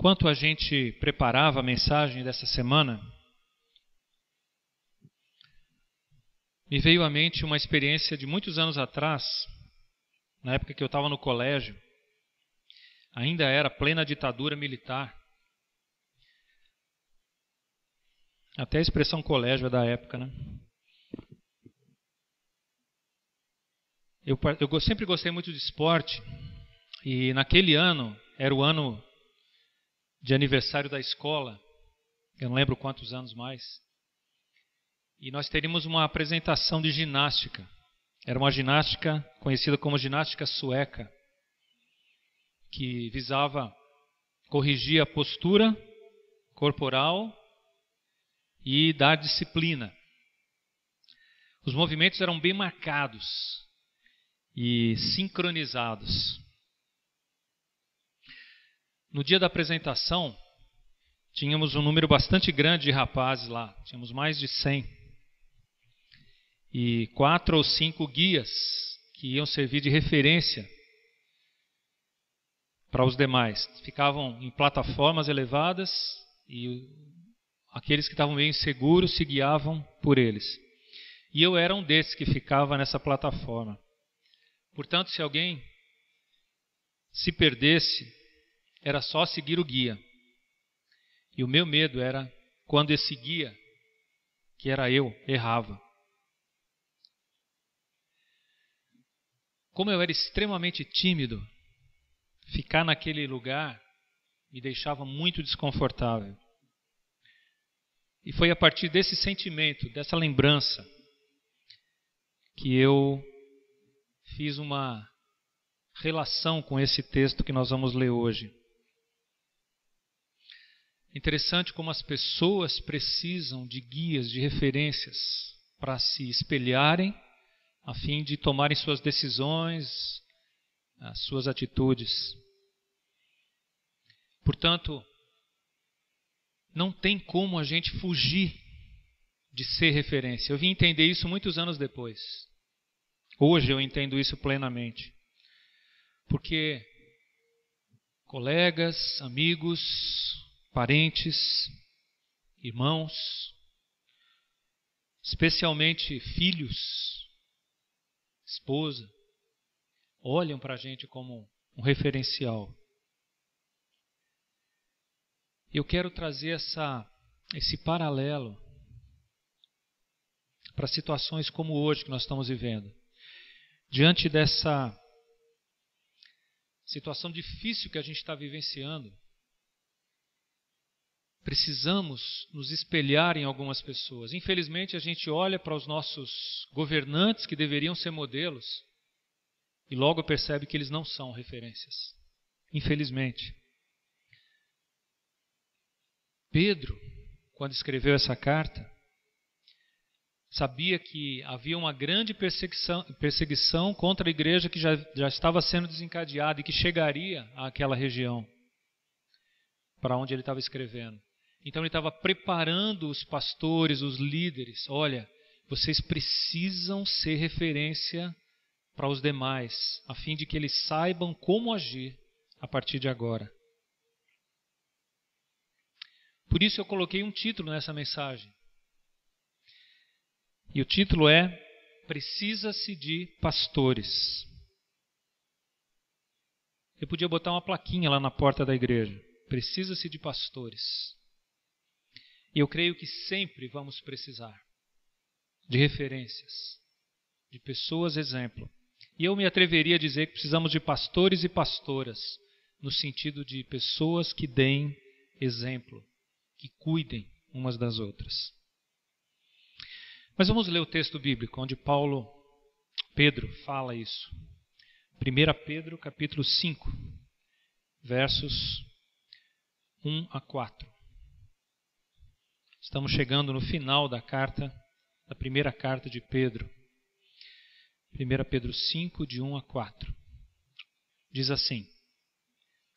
Enquanto a gente preparava a mensagem dessa semana, me veio à mente uma experiência de muitos anos atrás, na época que eu estava no colégio. Ainda era plena ditadura militar. Até a expressão colégio é da época, né? Eu, eu sempre gostei muito de esporte e naquele ano, era o ano de aniversário da escola, eu não lembro quantos anos mais, e nós teríamos uma apresentação de ginástica. Era uma ginástica conhecida como ginástica sueca, que visava corrigir a postura corporal e dar disciplina. Os movimentos eram bem marcados e sincronizados. No dia da apresentação, tínhamos um número bastante grande de rapazes lá, tínhamos mais de 100. E quatro ou cinco guias que iam servir de referência para os demais. Ficavam em plataformas elevadas e aqueles que estavam meio inseguros se guiavam por eles. E eu era um desses que ficava nessa plataforma. Portanto, se alguém se perdesse, era só seguir o guia. E o meu medo era quando esse guia, que era eu, errava. Como eu era extremamente tímido, ficar naquele lugar me deixava muito desconfortável. E foi a partir desse sentimento, dessa lembrança, que eu fiz uma relação com esse texto que nós vamos ler hoje. Interessante como as pessoas precisam de guias, de referências para se espelharem, a fim de tomarem suas decisões, as suas atitudes. Portanto, não tem como a gente fugir de ser referência. Eu vim entender isso muitos anos depois. Hoje eu entendo isso plenamente. Porque colegas, amigos, parentes, irmãos, especialmente filhos, esposa, olham para a gente como um referencial. Eu quero trazer essa, esse paralelo para situações como hoje que nós estamos vivendo. Diante dessa situação difícil que a gente está vivenciando, precisamos nos espelhar em algumas pessoas. Infelizmente, a gente olha para os nossos governantes que deveriam ser modelos e logo percebe que eles não são referências. Infelizmente. Pedro, quando escreveu essa carta, sabia que havia uma grande perseguição, perseguição contra a igreja que já, já estava sendo desencadeada e que chegaria àquela região para onde ele estava escrevendo. Então ele estava preparando os pastores, os líderes. Olha, vocês precisam ser referência para os demais, a fim de que eles saibam como agir a partir de agora. Por isso eu coloquei um título nessa mensagem. E o título é Precisa-se de pastores. Eu podia botar uma plaquinha lá na porta da igreja. Precisa-se de pastores. E eu creio que sempre vamos precisar de referências, de pessoas exemplo. E eu me atreveria a dizer que precisamos de pastores e pastoras, no sentido de pessoas que deem exemplo, que cuidem umas das outras. Mas vamos ler o texto bíblico onde Paulo, Pedro, fala isso. 1 Pedro capítulo 5, versos 1 a 4. Estamos chegando no final da carta, da primeira carta de Pedro. 1 Pedro 5, de 1 a 4. Diz assim: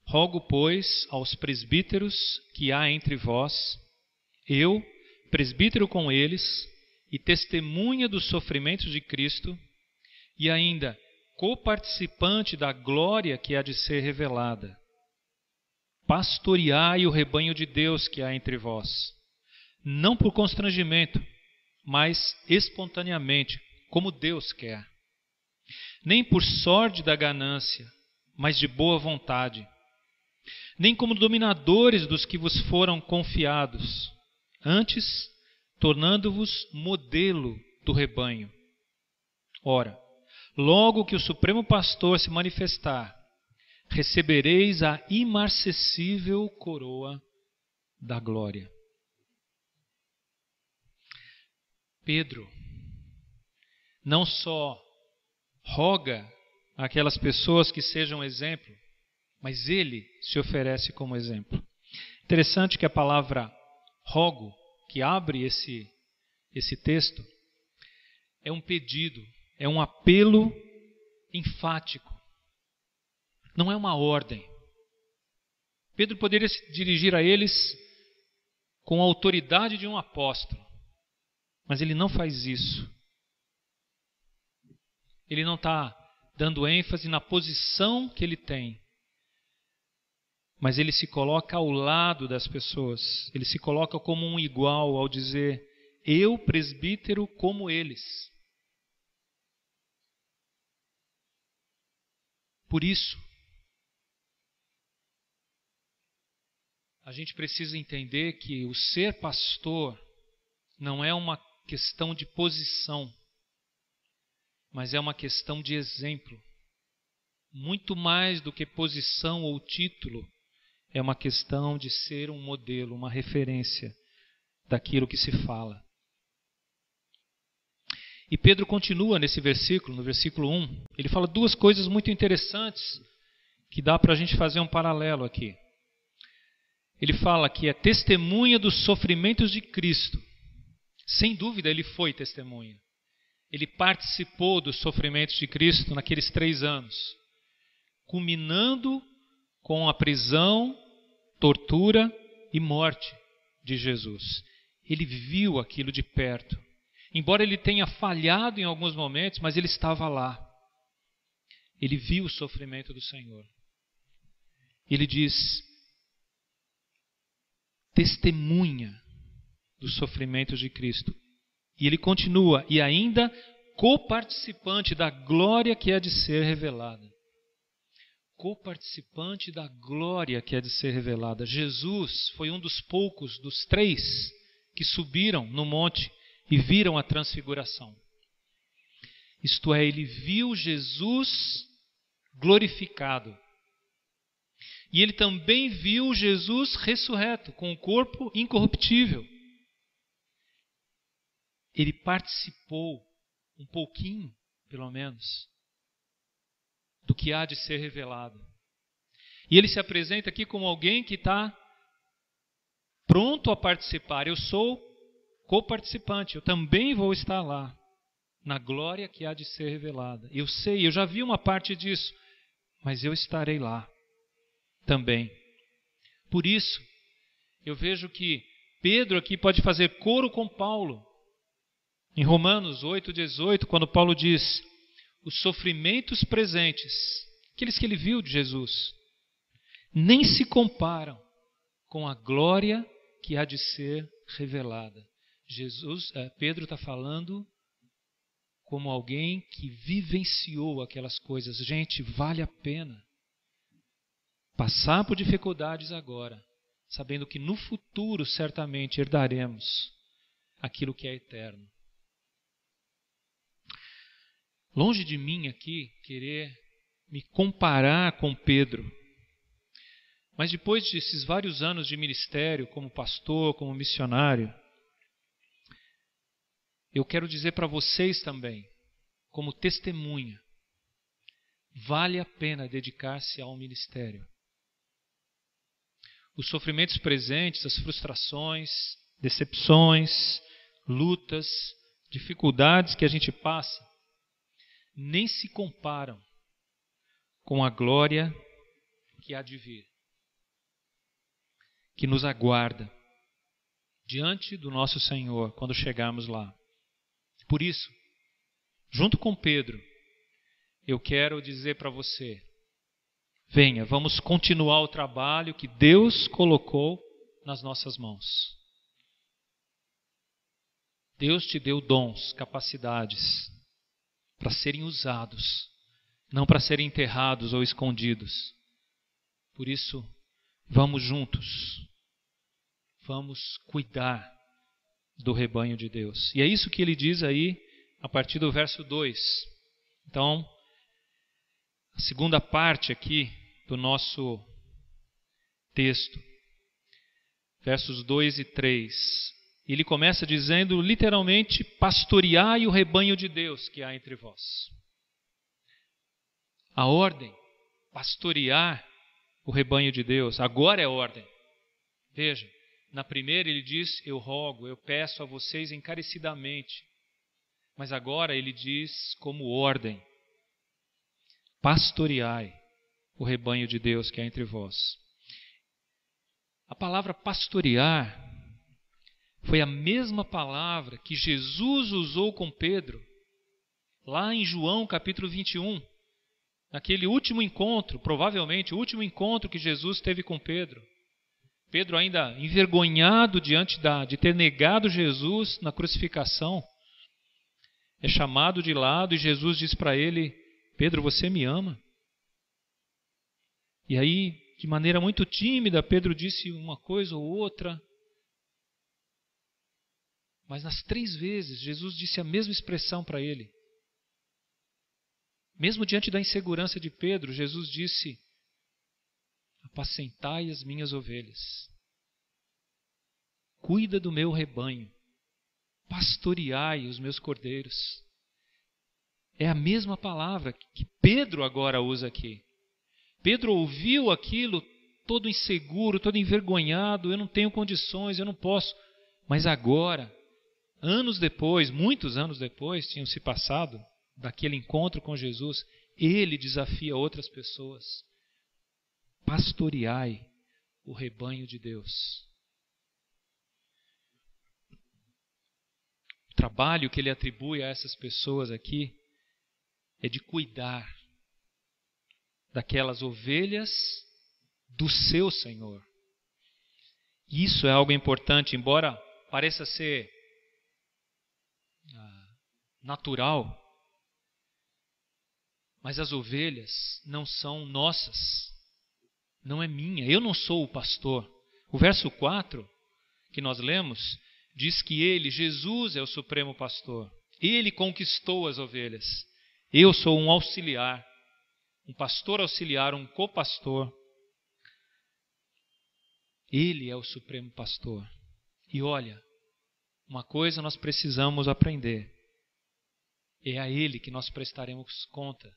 Rogo, pois, aos presbíteros que há entre vós, eu, presbítero com eles, e testemunha dos sofrimentos de Cristo, e ainda coparticipante da glória que há de ser revelada pastoreai o rebanho de Deus que há entre vós, não por constrangimento, mas espontaneamente, como Deus quer, nem por sorte da ganância, mas de boa vontade, nem como dominadores dos que vos foram confiados, antes tornando-vos modelo do rebanho. Ora, logo que o Supremo Pastor se manifestar, recebereis a imarcessível coroa da glória. Pedro não só roga aquelas pessoas que sejam exemplo, mas ele se oferece como exemplo. Interessante que a palavra rogo, que abre esse, esse texto, é um pedido, é um apelo enfático. Não é uma ordem. Pedro poderia se dirigir a eles com a autoridade de um apóstolo, mas ele não faz isso. Ele não está dando ênfase na posição que ele tem, mas ele se coloca ao lado das pessoas, ele se coloca como um igual ao dizer: Eu, presbítero, como eles. Por isso, a gente precisa entender que o ser pastor não é uma questão de posição, mas é uma questão de exemplo. Muito mais do que posição ou título, é uma questão de ser um modelo, uma referência daquilo que se fala. E Pedro continua nesse versículo, no versículo 1, ele fala duas coisas muito interessantes que dá para a gente fazer um paralelo aqui. Ele fala que é testemunha dos sofrimentos de Cristo. Sem dúvida, ele foi testemunha. Ele participou dos sofrimentos de Cristo naqueles três anos, culminando com a prisão, tortura e morte de Jesus. Ele viu aquilo de perto. Embora ele tenha falhado em alguns momentos, mas ele estava lá. Ele viu o sofrimento do Senhor. Ele diz: testemunha dos sofrimentos de Cristo. E ele continua: e ainda coparticipante da glória que há de ser revelada. Coparticipante da glória que há de ser revelada. Jesus foi um dos poucos, dos três, que subiram no monte e viram a transfiguração. Isto é, ele viu Jesus glorificado. E ele também viu Jesus ressurreto, com o corpo incorruptível. Ele participou um pouquinho, pelo menos, do que há de ser revelado. E ele se apresenta aqui como alguém que está pronto a participar. Eu sou co-participante, eu também vou estar lá, na glória que há de ser revelada. Eu sei, eu já vi uma parte disso, mas eu estarei lá também. Por isso, eu vejo que Pedro aqui pode fazer coro com Paulo. Em Romanos 8,18, quando Paulo diz: os sofrimentos presentes, aqueles que ele viu de Jesus, nem se comparam com a glória que há de ser revelada. Jesus, eh, Pedro está falando como alguém que vivenciou aquelas coisas. Gente, vale a pena passar por dificuldades agora, sabendo que no futuro certamente herdaremos aquilo que é eterno. Longe de mim aqui querer me comparar com Pedro. Mas depois desses vários anos de ministério, como pastor, como missionário, eu quero dizer para vocês também, como testemunha, vale a pena dedicar-se ao ministério. Os sofrimentos presentes, as frustrações, decepções, lutas, dificuldades que a gente passa, nem se comparam com a glória que há de vir, que nos aguarda diante do nosso Senhor quando chegarmos lá. Por isso, junto com Pedro, eu quero dizer para você: Venha, vamos continuar o trabalho que Deus colocou nas nossas mãos. Deus te deu dons, capacidades para serem usados, não para serem enterrados ou escondidos. Por isso, vamos juntos, vamos cuidar do rebanho de Deus. E é isso que ele diz aí a partir do verso 2. Então, a segunda parte aqui do nosso texto, versos 2 e 3. Ele começa dizendo literalmente: pastoreai o rebanho de Deus que há entre vós. A ordem, pastorear o rebanho de Deus, agora é ordem. Veja, na primeira ele diz: Eu rogo, eu peço a vocês encarecidamente. Mas agora ele diz como ordem: Pastoreai o rebanho de Deus que há entre vós. A palavra pastorear foi a mesma palavra que Jesus usou com Pedro, lá em João capítulo 21, naquele último encontro, provavelmente o último encontro que Jesus teve com Pedro. Pedro, ainda envergonhado diante da, de ter negado Jesus na crucificação, é chamado de lado e Jesus diz para ele: Pedro, você me ama? E aí, de maneira muito tímida, Pedro disse uma coisa ou outra. Mas nas três vezes, Jesus disse a mesma expressão para ele. Mesmo diante da insegurança de Pedro, Jesus disse: apacentai as minhas ovelhas. Cuida do meu rebanho. Pastoreai os meus cordeiros. É a mesma palavra que Pedro agora usa aqui. Pedro ouviu aquilo todo inseguro, todo envergonhado, eu não tenho condições, eu não posso. Mas agora, anos depois, muitos anos depois, tinham se passado daquele encontro com Jesus, ele desafia outras pessoas pastoreai o rebanho de Deus. O trabalho que ele atribui a essas pessoas aqui é de cuidar daquelas ovelhas do seu Senhor. Isso é algo importante, embora pareça ser natural, mas as ovelhas não são nossas não é minha, eu não sou o pastor. O verso 4 que nós lemos diz que ele, Jesus, é o supremo pastor. Ele conquistou as ovelhas. Eu sou um auxiliar, um pastor auxiliar, um copastor. Ele é o supremo pastor. E olha, uma coisa nós precisamos aprender: é a Ele que nós prestaremos conta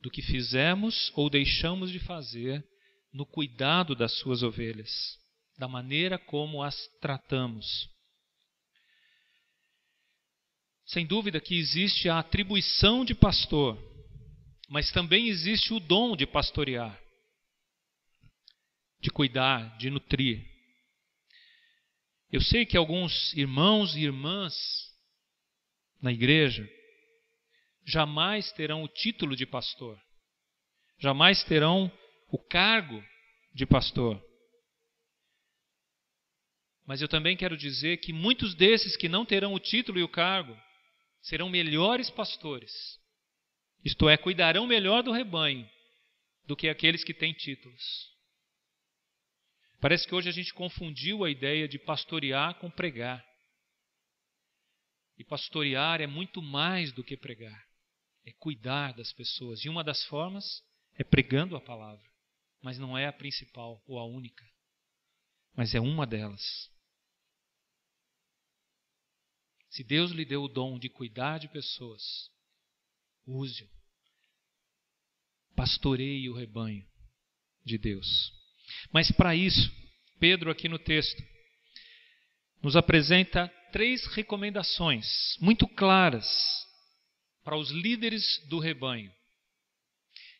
do que fizemos ou deixamos de fazer no cuidado das suas ovelhas, da maneira como as tratamos. Sem dúvida que existe a atribuição de pastor, mas também existe o dom de pastorear, de cuidar, de nutrir. Eu sei que alguns irmãos e irmãs na igreja jamais terão o título de pastor, jamais terão o cargo de pastor. Mas eu também quero dizer que muitos desses que não terão o título e o cargo serão melhores pastores, isto é, cuidarão melhor do rebanho do que aqueles que têm títulos. Parece que hoje a gente confundiu a ideia de pastorear com pregar. E pastorear é muito mais do que pregar, é cuidar das pessoas. E uma das formas é pregando a palavra mas não é a principal ou a única, mas é uma delas. Se Deus lhe deu o dom de cuidar de pessoas, use-o. Pastoreie o rebanho de Deus. Mas para isso, Pedro, aqui no texto, nos apresenta três recomendações muito claras para os líderes do rebanho.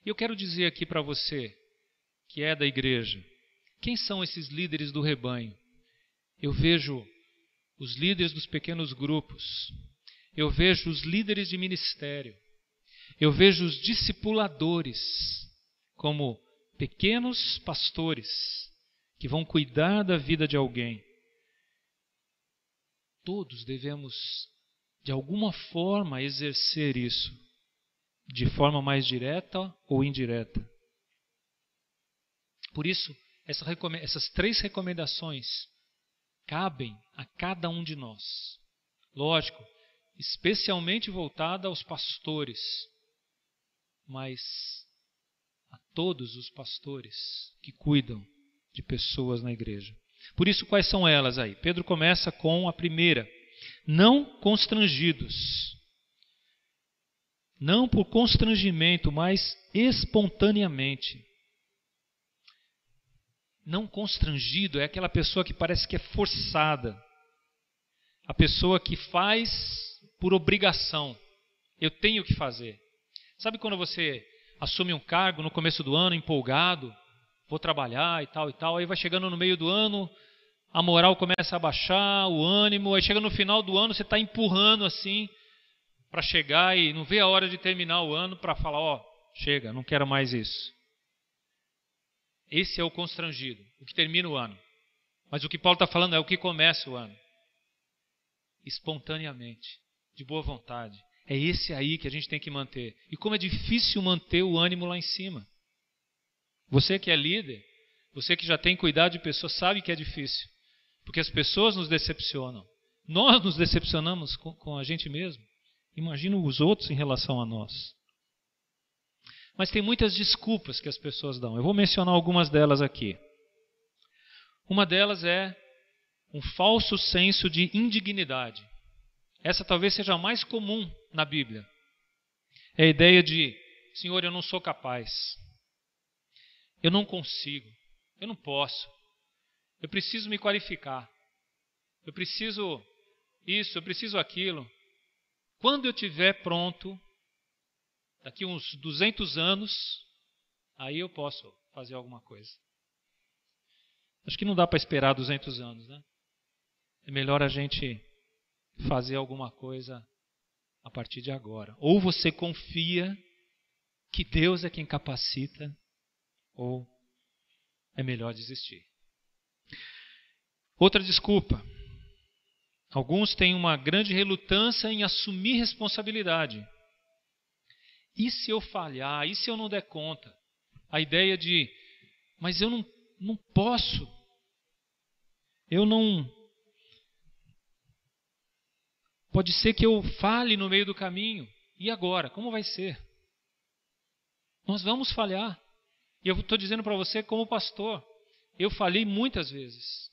E eu quero dizer aqui para você, que é da igreja. Quem são esses líderes do rebanho? Eu vejo os líderes dos pequenos grupos, eu vejo os líderes de ministério, eu vejo os discipuladores, como pequenos pastores que vão cuidar da vida de alguém. Todos devemos, de alguma forma, exercer isso, de forma mais direta ou indireta. Por isso, essa, essas três recomendações cabem a cada um de nós. Lógico, especialmente voltada aos pastores, mas a todos os pastores que cuidam de pessoas na igreja. Por isso, quais são elas aí? Pedro começa com a primeira: não constrangidos. Não por constrangimento, mas espontaneamente. Não constrangido é aquela pessoa que parece que é forçada. A pessoa que faz por obrigação. Eu tenho que fazer. Sabe quando você assume um cargo no começo do ano, empolgado, vou trabalhar e tal e tal, aí vai chegando no meio do ano, a moral começa a baixar, o ânimo, aí chega no final do ano, você está empurrando assim para chegar e não vê a hora de terminar o ano para falar, ó, oh, chega, não quero mais isso. Esse é o constrangido, o que termina o ano. Mas o que Paulo está falando é o que começa o ano. Espontaneamente, de boa vontade. É esse aí que a gente tem que manter. E como é difícil manter o ânimo lá em cima. Você que é líder, você que já tem cuidado de pessoas, sabe que é difícil. Porque as pessoas nos decepcionam. Nós nos decepcionamos com, com a gente mesmo. Imagina os outros em relação a nós. Mas tem muitas desculpas que as pessoas dão. Eu vou mencionar algumas delas aqui. Uma delas é um falso senso de indignidade. Essa talvez seja a mais comum na Bíblia. É a ideia de: Senhor, eu não sou capaz. Eu não consigo. Eu não posso. Eu preciso me qualificar. Eu preciso isso, eu preciso aquilo. Quando eu estiver pronto, daqui uns 200 anos, aí eu posso fazer alguma coisa. Acho que não dá para esperar 200 anos, né? É melhor a gente fazer alguma coisa a partir de agora. Ou você confia que Deus é quem capacita, ou é melhor desistir. Outra desculpa. Alguns têm uma grande relutância em assumir responsabilidade. E se eu falhar? E se eu não der conta? A ideia de, mas eu não, não posso. Eu não. Pode ser que eu fale no meio do caminho. E agora? Como vai ser? Nós vamos falhar. E eu estou dizendo para você, como pastor, eu falhei muitas vezes.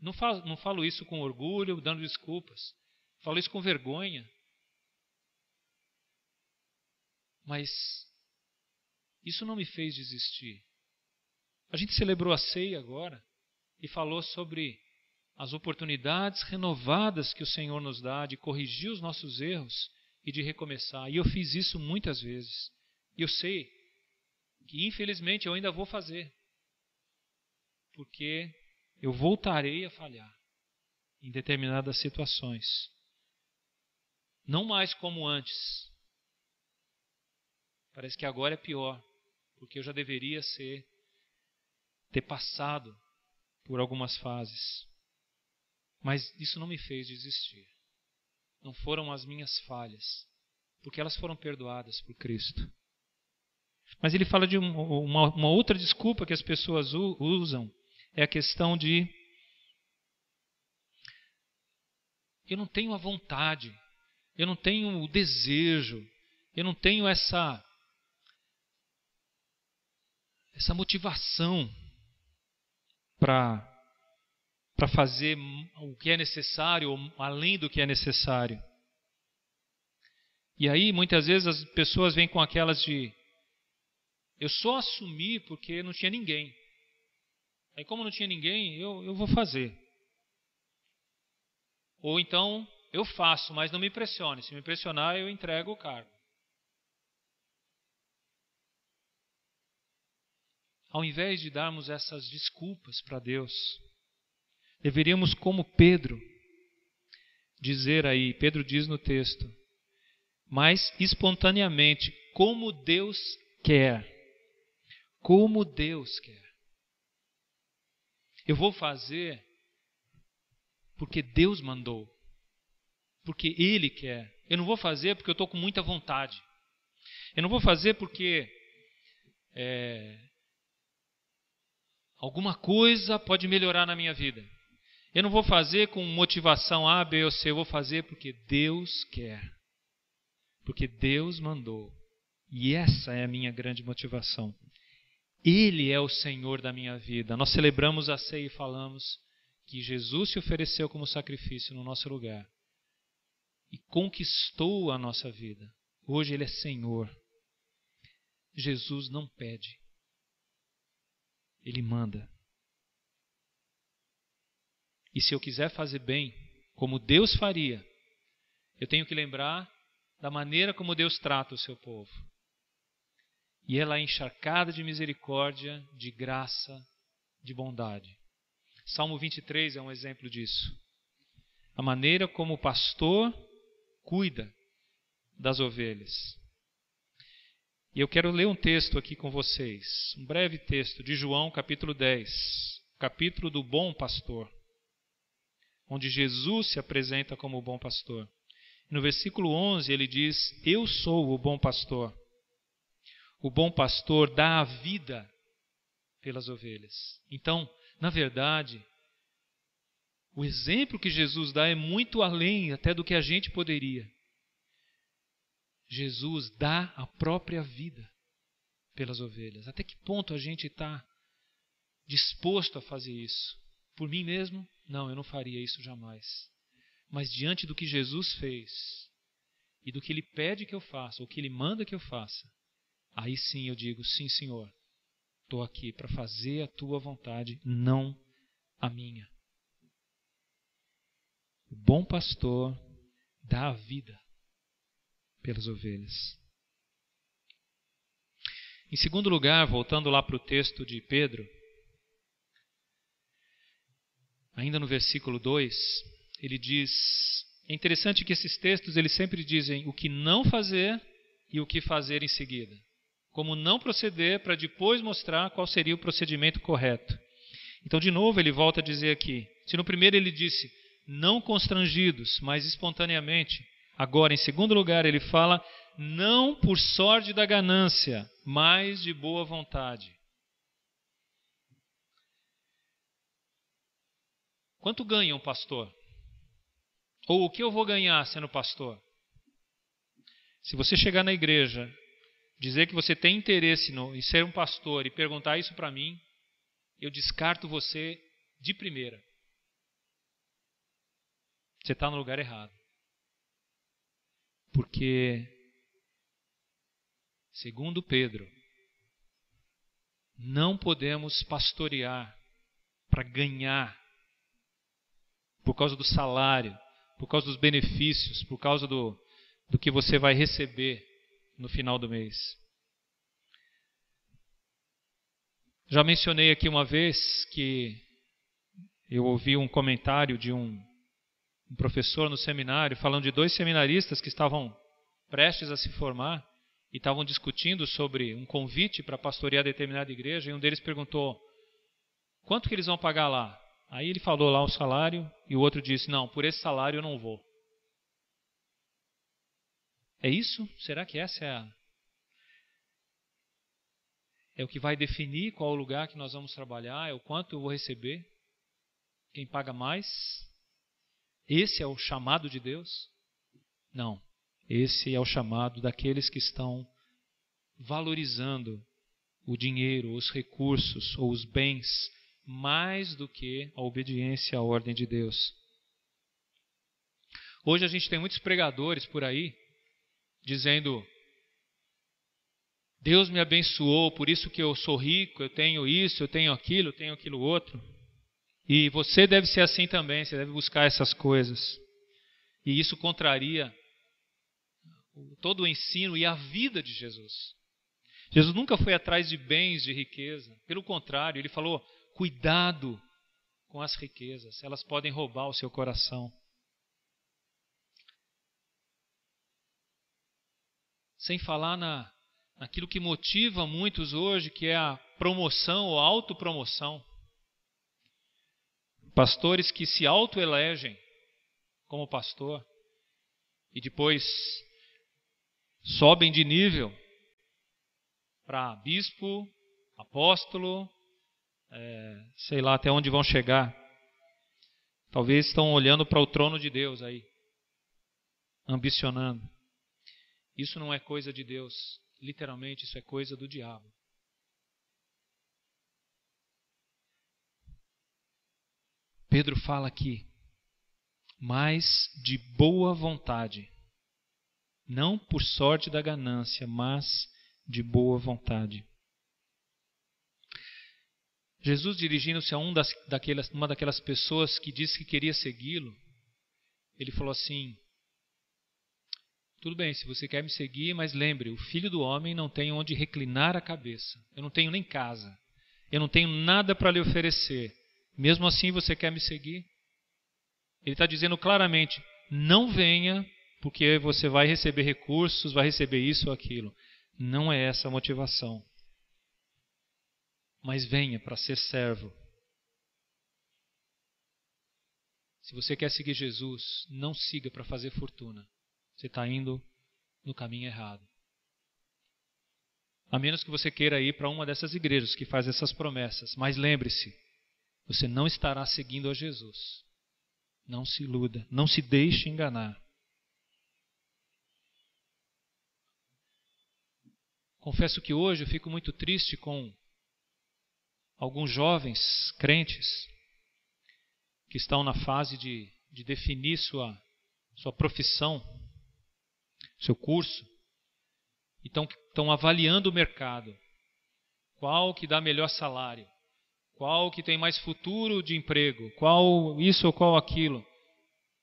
Não falo, não falo isso com orgulho, dando desculpas. Falo isso com vergonha. Mas isso não me fez desistir. A gente celebrou a ceia agora e falou sobre as oportunidades renovadas que o Senhor nos dá de corrigir os nossos erros e de recomeçar. E eu fiz isso muitas vezes. E eu sei que infelizmente eu ainda vou fazer. Porque eu voltarei a falhar em determinadas situações. Não mais como antes, Parece que agora é pior, porque eu já deveria ser ter passado por algumas fases. Mas isso não me fez desistir. Não foram as minhas falhas, porque elas foram perdoadas por Cristo. Mas ele fala de uma, uma outra desculpa que as pessoas usam, é a questão de eu não tenho a vontade, eu não tenho o desejo, eu não tenho essa essa motivação para para fazer o que é necessário, ou além do que é necessário. E aí, muitas vezes, as pessoas vêm com aquelas de eu só assumi porque não tinha ninguém. Aí, como não tinha ninguém, eu, eu vou fazer. Ou então, eu faço, mas não me pressione. Se me pressionar, eu entrego o cargo. ao invés de darmos essas desculpas para Deus, deveríamos, como Pedro, dizer aí, Pedro diz no texto, mas espontaneamente, como Deus quer, como Deus quer. Eu vou fazer porque Deus mandou, porque Ele quer. Eu não vou fazer porque eu estou com muita vontade. Eu não vou fazer porque é, alguma coisa pode melhorar na minha vida. Eu não vou fazer com motivação A, B ou C. Eu vou fazer porque Deus quer. Porque Deus mandou. E essa é a minha grande motivação. Ele é o Senhor da minha vida. Nós celebramos a ceia e falamos que Jesus se ofereceu como sacrifício no nosso lugar e conquistou a nossa vida. Hoje Ele é Senhor. Jesus não pede, Ele manda. E se eu quiser fazer bem, como Deus faria, eu tenho que lembrar da maneira como Deus trata o seu povo. E ela é encharcada de misericórdia, de graça, de bondade. Salmo 23 é um exemplo disso. A maneira como o pastor cuida das ovelhas. E eu quero ler um texto aqui com vocês, um breve texto de João, capítulo 10, capítulo do bom pastor, onde Jesus se apresenta como o bom pastor. No versículo 11 ele diz: Eu sou o bom pastor. O bom pastor dá a vida pelas ovelhas. Então, na verdade, o exemplo que Jesus dá é muito além até do que a gente poderia. Jesus dá a própria vida pelas ovelhas. Até que ponto a gente está disposto a fazer isso? Por mim mesmo? Não, eu não faria isso jamais. Mas diante do que Jesus fez e do que Ele pede que eu faça, ou que Ele manda que eu faça, Aí sim eu digo: sim, Senhor, estou aqui para fazer a tua vontade, não a minha. O bom pastor dá a vida pelas ovelhas. Em segundo lugar, voltando lá para o texto de Pedro, ainda no versículo 2, ele diz: é interessante que esses textos eles sempre dizem o que não fazer e o que fazer em seguida como não proceder para depois mostrar qual seria o procedimento correto. Então, de novo, ele volta a dizer aqui: se no primeiro ele disse não constrangidos, mas espontaneamente, agora, em segundo lugar, ele fala não por sorte da ganância, mas de boa vontade. Quanto ganha um pastor? Ou o que eu vou ganhar sendo pastor? Se você chegar na igreja dizer que você tem interesse no, em ser um pastor e perguntar isso para mim, eu descarto você de primeira. Você está no lugar errado. Porque, segundo Pedro, não podemos pastorear para ganhar por causa do salário, por causa dos benefícios, por causa do, do que você vai receber no final do mês. Já mencionei aqui uma vez que eu ouvi um comentário de um, um professor no seminário falando de dois seminaristas que estavam prestes a se formar e estavam discutindo sobre um convite para pastorear determinada igreja e um deles perguntou quanto que eles vão pagar lá. Aí ele falou lá o salário e o outro disse não, por esse salário eu não vou. É isso? Será que essa é a é o que vai definir qual o lugar que nós vamos trabalhar, é o quanto eu vou receber? Quem paga mais? Esse é o chamado de Deus? Não. Esse é o chamado daqueles que estão valorizando o dinheiro, os recursos ou os bens mais do que a obediência à ordem de Deus. Hoje a gente tem muitos pregadores por aí dizendo: Deus me abençoou, por isso que eu sou rico, eu tenho isso, eu tenho aquilo, eu tenho aquilo outro. E você deve ser assim também, você deve buscar essas coisas. E isso contraria todo o ensino e a vida de Jesus. Jesus nunca foi atrás de bens, de riqueza. Pelo contrário, ele falou: cuidado com as riquezas, elas podem roubar o seu coração. Sem falar na, naquilo que motiva muitos hoje, que é a promoção ou autopromoção. Pastores que se autoelegem como pastor e depois sobem de nível para bispo, apóstolo, é, sei lá até onde vão chegar. Talvez estão olhando para o trono de Deus aí, ambicionando. Isso não é coisa de Deus, literalmente, isso é coisa do diabo. Pedro fala aqui, mas de boa vontade, não por sorte da ganância, mas de boa vontade. Jesus, dirigindo-se a um das, daquelas, uma daquelas pessoas que disse que queria segui-lo, ele falou assim: Tudo bem, se você quer me seguir, mas lembre, o filho do homem não tem onde reclinar a cabeça. Eu não tenho nem casa. Eu não tenho nada para lhe oferecer. Mesmo assim você quer me seguir? Ele está dizendo claramente: não venha porque você vai receber recursos, vai receber isso ou aquilo. Não é essa a motivação. Mas venha para ser servo. Se você quer seguir Jesus, não siga para fazer fortuna. Você está indo no caminho errado. A menos que você queira ir para uma dessas igrejas que faz essas promessas. Mas lembre-se, você não estará seguindo a Jesus. Não se iluda, não se deixe enganar. Confesso que hoje eu fico muito triste com alguns jovens crentes que estão na fase de, de definir sua, sua profissão, seu curso, e estão, avaliando o mercado. Qual que dá melhor salário? Qual que tem mais futuro de emprego? Qual isso ou qual aquilo?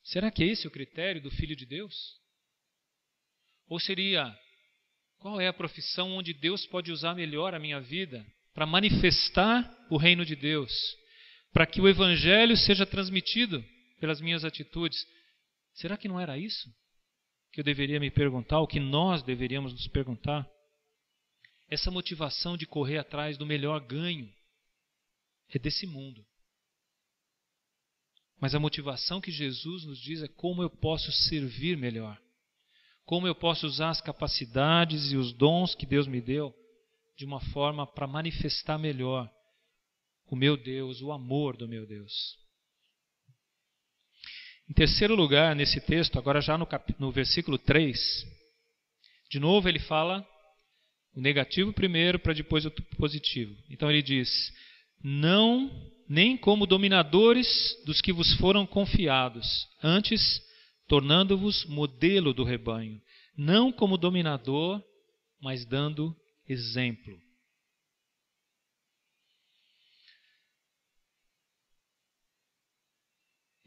Será que é esse o critério do Filho de Deus? Ou seria, qual é a profissão onde Deus pode usar melhor a minha vida para manifestar o reino de Deus? Para que o Evangelho seja transmitido pelas minhas atitudes? Será que não era isso que eu deveria me perguntar, o que nós deveríamos nos perguntar? Essa motivação de correr atrás do melhor ganho é desse mundo. Mas a motivação que Jesus nos diz é como eu posso servir melhor. Como eu posso usar as capacidades e os dons que Deus me deu de uma forma para manifestar melhor o meu Deus, o amor do meu Deus. Em terceiro lugar, nesse texto, agora já no, cap... no versículo 3, de novo ele fala o negativo primeiro para depois o positivo. Então ele diz: não nem como dominadores dos que vos foram confiados, antes tornando-vos modelo do rebanho, não como dominador, mas dando exemplo.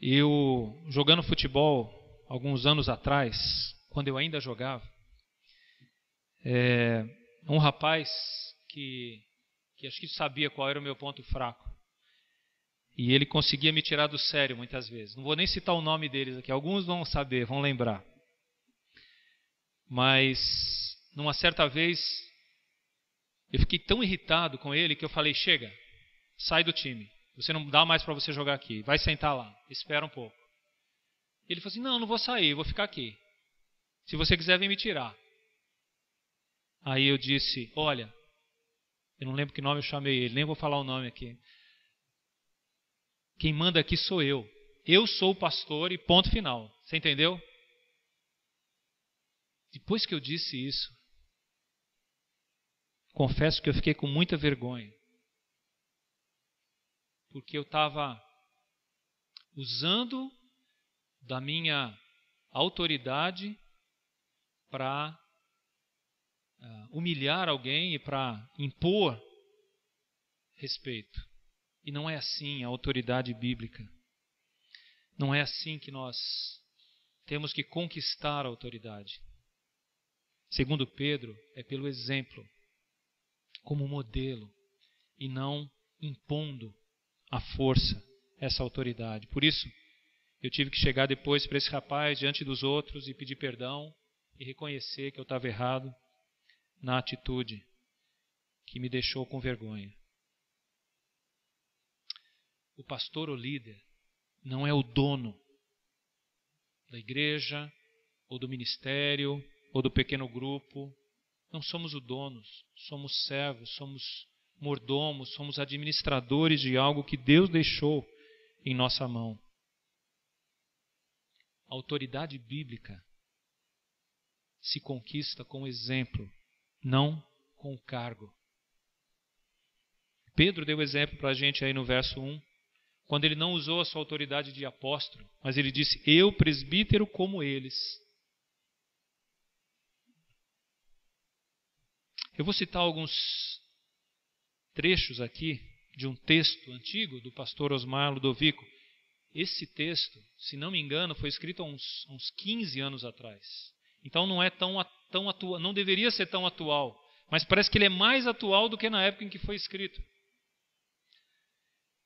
Eu, jogando futebol alguns anos atrás, quando eu ainda jogava, é, um rapaz que que acho que sabia qual era o meu ponto fraco. E ele conseguia me tirar do sério muitas vezes. Não vou nem citar o nome deles aqui, alguns vão saber, vão lembrar. Mas, numa certa vez, eu fiquei tão irritado com ele que eu falei: chega, sai do time. Você não dá mais para você jogar aqui. Vai sentar lá, espera um pouco. Ele falou assim: não, não vou sair, vou ficar aqui. Se você quiser, vem me tirar. Aí eu disse: olha, eu não lembro que nome eu chamei ele, nem vou falar o nome aqui. Quem manda aqui sou eu. Eu sou o pastor e ponto final. Você entendeu? Depois que eu disse isso, confesso que eu fiquei com muita vergonha. Porque eu estava usando da minha autoridade para uh, humilhar alguém e para impor respeito. E não é assim a autoridade bíblica. Não é assim que nós temos que conquistar a autoridade. Segundo Pedro, é pelo exemplo, como modelo, e não impondo a força essa autoridade. Por isso, eu tive que chegar depois para esse rapaz diante dos outros e pedir perdão e reconhecer que eu estava errado na atitude que me deixou com vergonha. o pastor ou líder não é o dono da igreja, ou do ministério, ou do pequeno grupo. Não somos o donos, somos servos, somos mordomos, somos administradores de algo que Deus deixou em nossa mão. A autoridade bíblica se conquista com exemplo, não com cargo. Pedro deu exemplo para a gente aí no verso 1, quando ele não usou a sua autoridade de apóstolo, mas ele disse: Eu, presbítero, como eles. Eu vou citar alguns trechos aqui de um texto antigo do pastor Osmar Ludovico. Esse texto, se não me engano, foi escrito há uns, uns 15 anos atrás. Então não é tão, tão atual, não deveria ser tão atual, mas parece que ele é mais atual do que na época em que foi escrito.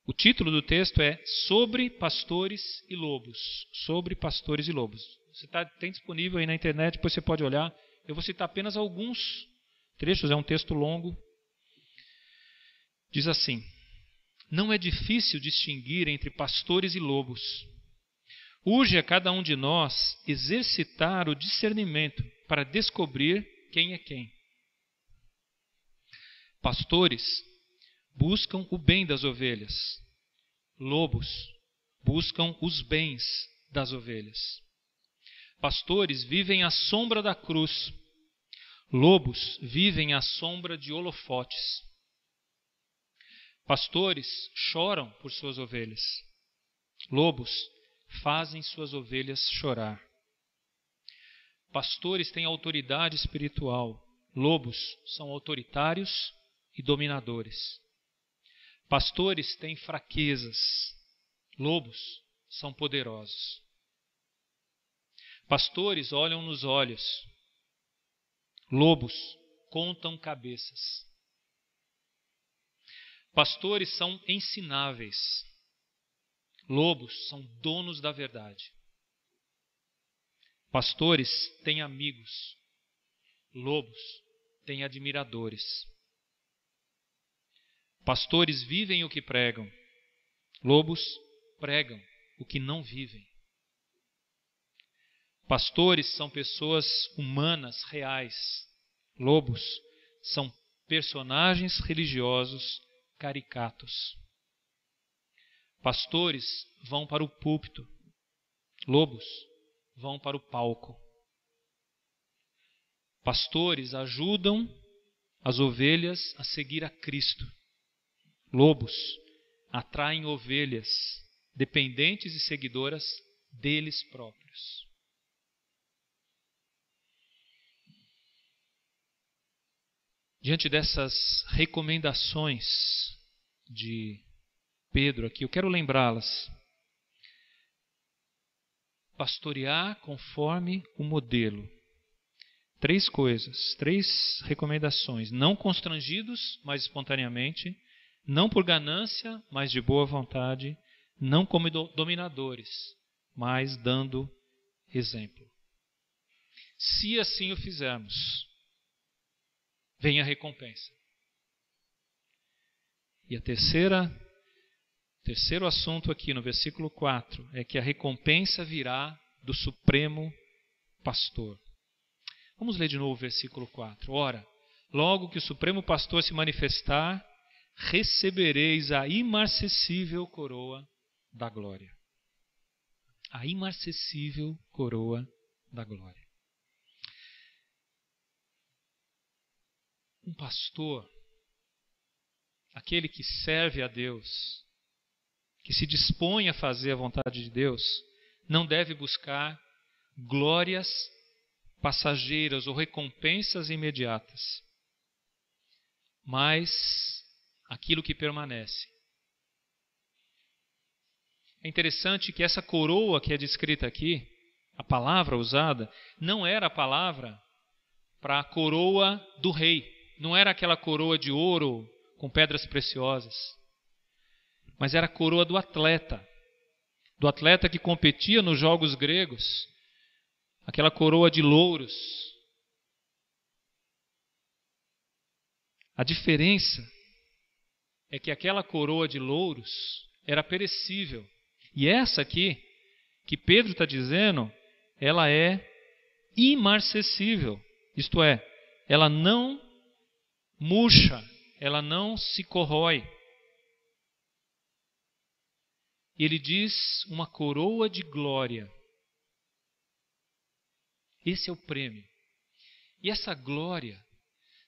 O título do texto é Sobre Pastores e Lobos. Sobre Pastores e Lobos. Você tá, tem disponível aí na internet, depois você pode olhar. Eu vou citar apenas alguns trechos, é um texto longo. Diz assim: Não é difícil distinguir entre pastores e lobos. Urge a cada um de nós exercitar o discernimento para descobrir quem é quem. Pastores buscam o bem das ovelhas. Lobos buscam os bens das ovelhas. Pastores vivem à sombra da cruz. Lobos vivem à sombra de holofotes. Pastores choram por suas ovelhas. Lobos fazem suas ovelhas chorar. Pastores têm autoridade espiritual. Lobos são autoritários e dominadores. Pastores têm fraquezas, lobos são poderosos. Pastores olham nos olhos, lobos contam cabeças. Pastores são ensináveis, lobos são donos da verdade. Pastores têm amigos, lobos têm admiradores. Pastores vivem o que pregam, lobos pregam o que não vivem. Pastores são pessoas humanas, reais. Lobos são personagens religiosos caricatos. Pastores vão para o púlpito, lobos vão para o palco. Pastores ajudam as ovelhas a seguir a Cristo. Lobos atraem ovelhas dependentes e seguidoras deles próprios. Diante dessas recomendações de Pedro aqui, eu quero lembrá-las. Pastorear conforme o modelo. Três coisas, três recomendações. Não constrangidos, mas espontaneamente não por ganância, mas de boa vontade, não como dominadores, mas dando exemplo. Se assim o fizermos, vem a recompensa. E a terceira, terceiro assunto aqui no versículo 4 é que a recompensa virá do Supremo Pastor. Vamos ler de novo o versículo 4. Ora, logo que o Supremo Pastor se manifestar, recebereis a imarcessível coroa da glória. A imarcessível coroa da glória. Um pastor, aquele que serve a Deus, que se dispõe a fazer a vontade de Deus, não deve buscar glórias passageiras ou recompensas imediatas, mas aquilo que permanece. É interessante que essa coroa que é descrita aqui, a palavra usada, não era a palavra para a coroa do rei, não era aquela coroa de ouro com pedras preciosas, mas era a coroa do atleta, do atleta que competia nos jogos gregos, aquela coroa de louros. A diferença é que aquela coroa de louros era perecível. E essa aqui, que Pedro está dizendo, ela é imarcessível. Isto é, ela não murcha, ela não se corrói. E ele diz uma coroa de glória. Esse é o prêmio. E essa glória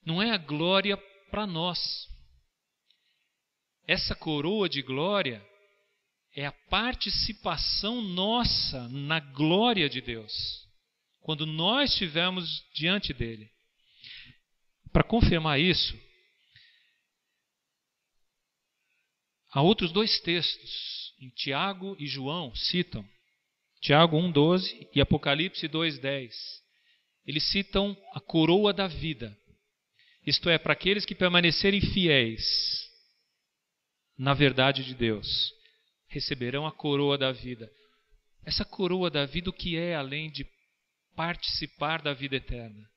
não é a glória para nós. Essa coroa de glória é a participação nossa na glória de Deus, quando nós estivermos diante dele. Para confirmar isso, há outros dois textos, em Tiago e João, citam. Tiago 1,12 e Apocalipse 2,10. Eles citam a coroa da vida. Isto é, para aqueles que permanecerem fiéis na verdade de Deus, receberão a coroa da vida. Essa coroa da vida, o que é além de participar da vida eterna?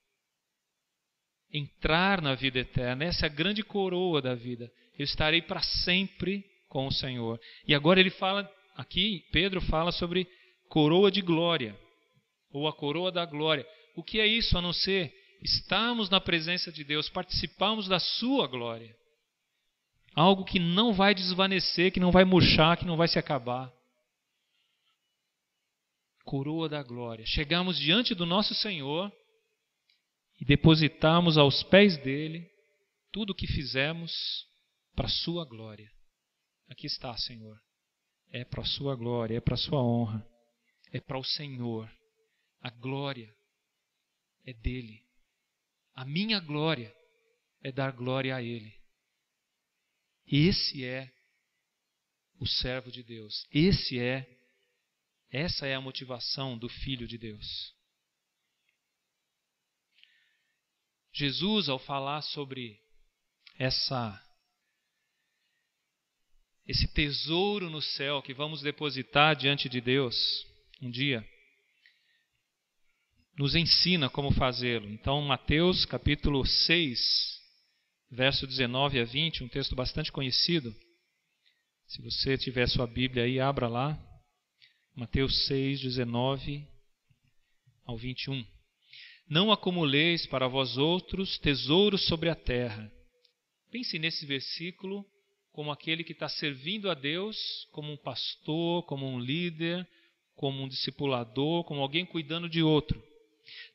Entrar na vida eterna, essa é a grande coroa da vida. Eu estarei para sempre com o Senhor. E agora ele fala, aqui, Pedro fala sobre coroa de glória, ou a coroa da glória. O que é isso a não ser estarmos na presença de Deus, participarmos da Sua glória? Algo que não vai desvanecer, que não vai murchar, que não vai se acabar. Coroa da glória. Chegamos diante do nosso Senhor e depositamos aos pés dele tudo o que fizemos para a Sua glória. Aqui está, Senhor. É para a Sua glória, é para a Sua honra é para o Senhor. A glória é dele. A minha glória é dar glória a ele. Esse é o servo de Deus. Esse é essa é a motivação do filho de Deus. Jesus ao falar sobre essa esse tesouro no céu que vamos depositar diante de Deus, um dia, nos ensina como fazê-lo. Então, Mateus capítulo 6, verso 19 a 20, um texto bastante conhecido. Se você tiver sua Bíblia aí, abra lá. Mateus 6, 19 ao 21. Não acumuleis para vós outros tesouros sobre a terra. Pense nesse versículo como aquele que está servindo a Deus como um pastor, como um líder, como um discipulador, como alguém cuidando de outro.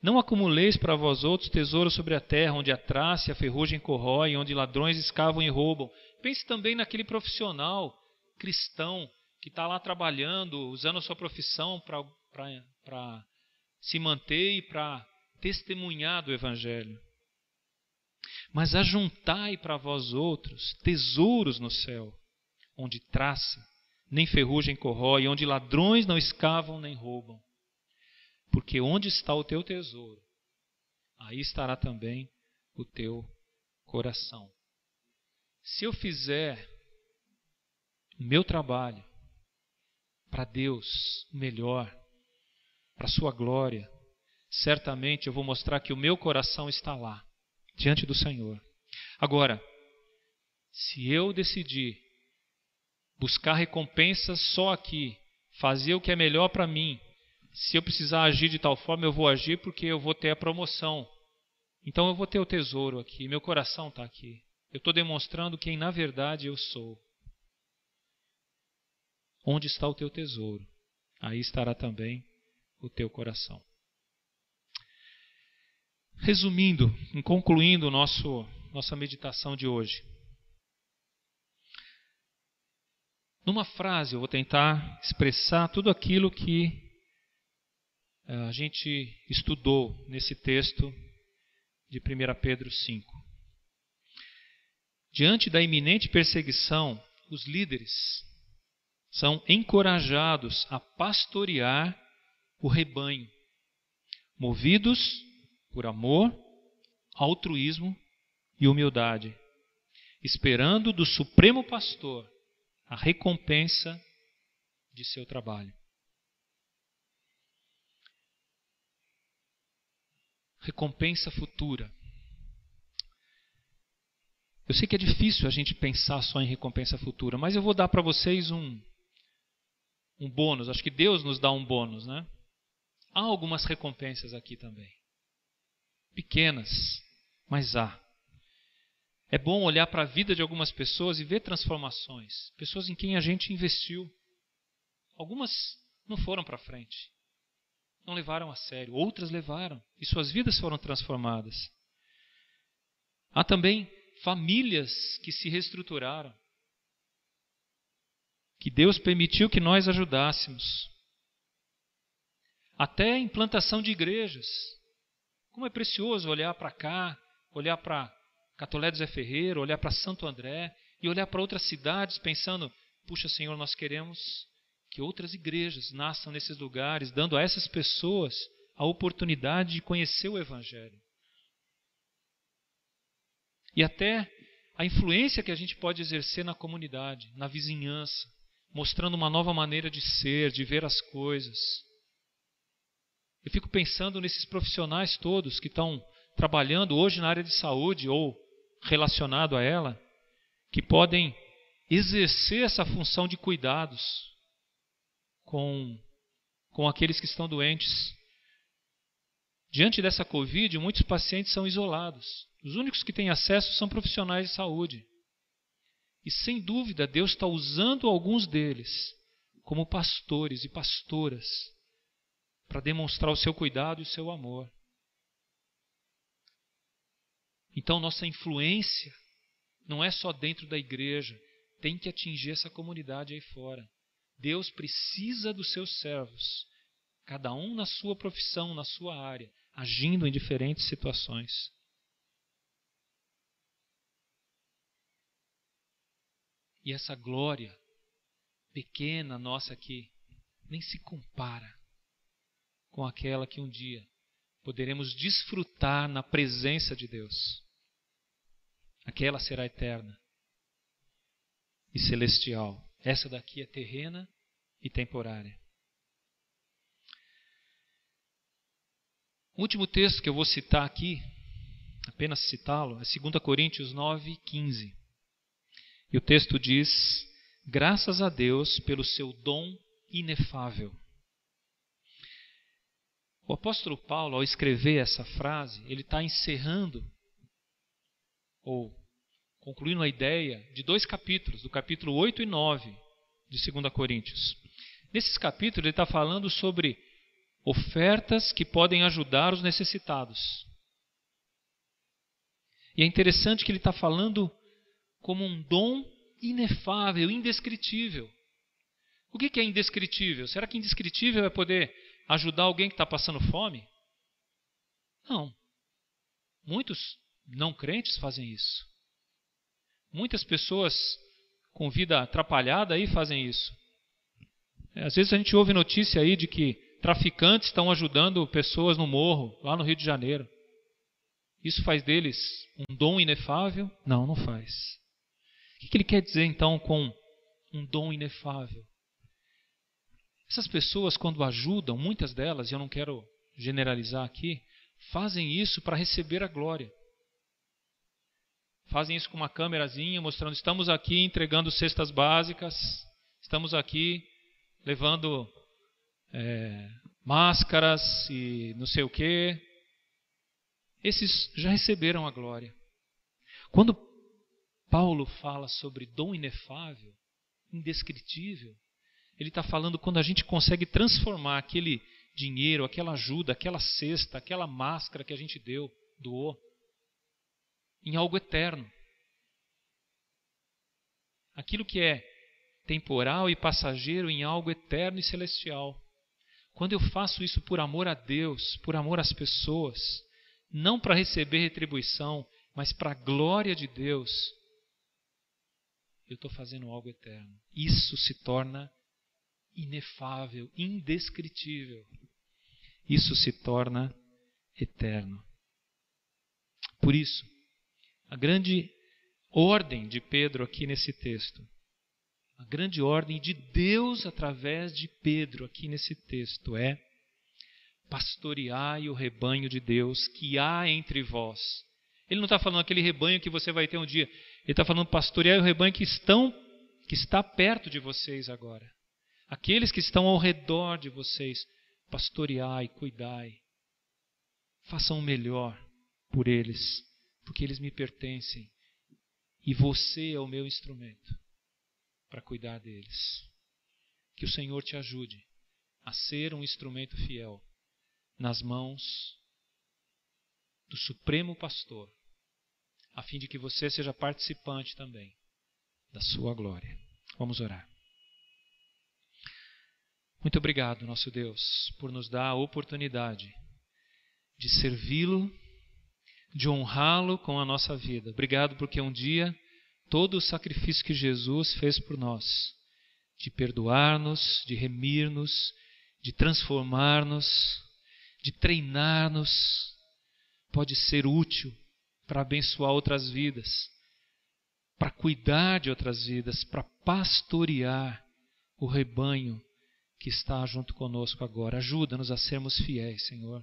Não acumuleis para vós outros tesouros sobre a terra, onde a traça e a ferrugem corroem, onde ladrões escavam e roubam. Pense também naquele profissional cristão que está lá trabalhando, usando a sua profissão para se manter e para testemunhar do Evangelho. Mas ajuntai para vós outros tesouros no céu, onde traça nem ferrugem corrói, onde ladrões não escavam nem roubam. Porque onde está o teu tesouro, aí estará também o teu coração. Se eu fizer o meu trabalho para Deus melhor, para a sua glória, certamente eu vou mostrar que o meu coração está lá, diante do Senhor. Agora, se eu decidir buscar recompensas só aqui, fazer o que é melhor para mim. Se eu precisar agir de tal forma, eu vou agir porque eu vou ter a promoção. Então eu vou ter o tesouro aqui, meu coração está aqui. Eu estou demonstrando quem na verdade eu sou. Onde está o teu tesouro? Aí estará também o teu coração. Resumindo, concluindo nosso, nossa meditação de hoje. Numa frase, eu vou tentar expressar tudo aquilo que eh, a gente estudou nesse texto de 1 Pedro 5. Diante da iminente perseguição, os líderes são encorajados a pastorear o rebanho, movidos por amor, altruísmo e humildade, esperando do Supremo Pastor a recompensa de seu trabalho. Recompensa futura. Eu sei que é difícil a gente pensar só em recompensa futura, mas eu vou dar para vocês um, um bônus. Acho que Deus nos dá um bônus, né? Há algumas recompensas aqui também. Pequenas, mas há. É bom olhar para a vida de algumas pessoas e ver transformações. Pessoas em quem a gente investiu. Algumas não foram para frente. Não levaram a sério. Outras levaram. E suas vidas foram transformadas. Há também famílias que se reestruturaram. Que Deus permitiu que nós ajudássemos. Até a implantação de igrejas. Como é precioso olhar para cá, olhar para Catolé do Zé Ferreiro, olhar para Santo André e olhar para outras cidades pensando: puxa, Senhor, nós queremos que outras igrejas nasçam nesses lugares, dando a essas pessoas a oportunidade de conhecer o Evangelho. E até a influência que a gente pode exercer na comunidade, na vizinhança, mostrando uma nova maneira de ser, de ver as coisas. Eu fico pensando nesses profissionais todos que estão trabalhando hoje na área de saúde ou relacionado a ela, que podem exercer essa função de cuidados com, com aqueles que estão doentes. Diante dessa Covid, muitos pacientes são isolados. Os únicos que têm acesso são profissionais de saúde. E sem dúvida, Deus está usando alguns deles como pastores e pastoras para demonstrar o seu cuidado e o seu amor. Então, nossa influência não é só dentro da igreja, tem que atingir essa comunidade aí fora. Deus precisa dos seus servos, cada um na sua profissão, na sua área, agindo em diferentes situações. E essa glória pequena nossa aqui nem se compara com aquela que um dia poderemos desfrutar na presença de Deus aquela será eterna e celestial. Essa daqui é terrena e temporária. O último texto que eu vou citar aqui, apenas citá-lo, é 2 Coríntios 9, 15. E o texto diz: Graças a Deus pelo seu dom inefável. O apóstolo Paulo, ao escrever essa frase, ele está encerrando ou concluindo a ideia de dois capítulos, do capítulo 8 e 9 de 2 Coríntios. Nesses capítulos ele está falando sobre ofertas que podem ajudar os necessitados. E é interessante que ele está falando como um dom inefável, indescritível. O que é indescritível? Será que indescritível é poder ajudar alguém que está passando fome? Não. Muitos não crentes fazem isso. Muitas pessoas com vida atrapalhada aí fazem isso. É, às vezes a gente ouve notícia aí de que traficantes estão ajudando pessoas no morro, lá no Rio de Janeiro. Isso faz deles um dom inefável? Não, não faz. O que ele quer dizer então com um dom inefável? Essas pessoas, quando ajudam, muitas delas, e eu não quero generalizar aqui, fazem isso para receber a glória fazem isso com uma câmerazinha, mostrando: estamos aqui entregando cestas básicas, estamos aqui levando é, máscaras e não sei o que. Esses já receberam a glória. Quando Paulo fala sobre dom inefável, indescritível, ele está falando quando a gente consegue transformar aquele dinheiro, aquela ajuda, aquela cesta, aquela máscara que a gente deu, doou, em algo eterno. Aquilo que é temporal e passageiro em algo eterno e celestial. Quando eu faço isso por amor a Deus, por amor às pessoas, não para receber retribuição, mas para a glória de Deus, eu estou fazendo algo eterno. Isso se torna inefável, indescritível. Isso se torna eterno. Por isso, a grande ordem de Pedro aqui nesse texto. A grande ordem de Deus através de Pedro aqui nesse texto é: pastoreai o rebanho de Deus que há entre vós, Ele não está falando aquele rebanho que você vai ter um dia. Ele está falando pastorear o rebanho que estão, que está perto de vocês agora. Aqueles que estão ao redor de vocês, pastoreai, cuidai. Façam o melhor por eles, porque eles me pertencem. E você é o meu instrumento para cuidar deles. Que o Senhor te ajude a ser um instrumento fiel nas mãos do Supremo Pastor, a fim de que você seja participante também da sua glória. Vamos orar. Muito obrigado, nosso Deus, por nos dar a oportunidade de servi-lo, de honrá-lo com a nossa vida. Obrigado porque um dia todo o sacrifício que Jesus fez por nós, de perdoar-nos, de remir-nos, de transformar-nos, de treinar-nos, pode ser útil para abençoar outras vidas, para cuidar de outras vidas, para pastorear o rebanho que está junto conosco agora. Ajuda-nos a sermos fiéis, Senhor.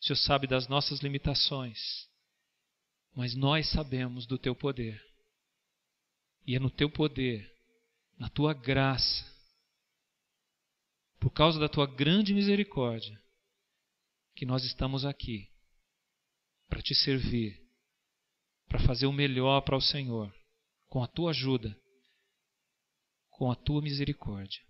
O Senhor sabe das nossas limitações, mas nós sabemos do Teu poder. E é no Teu poder, na Tua graça, por causa da Tua grande misericórdia, que nós estamos aqui para Te servir, para fazer o melhor para o Senhor, com a Tua ajuda, com a Tua misericórdia.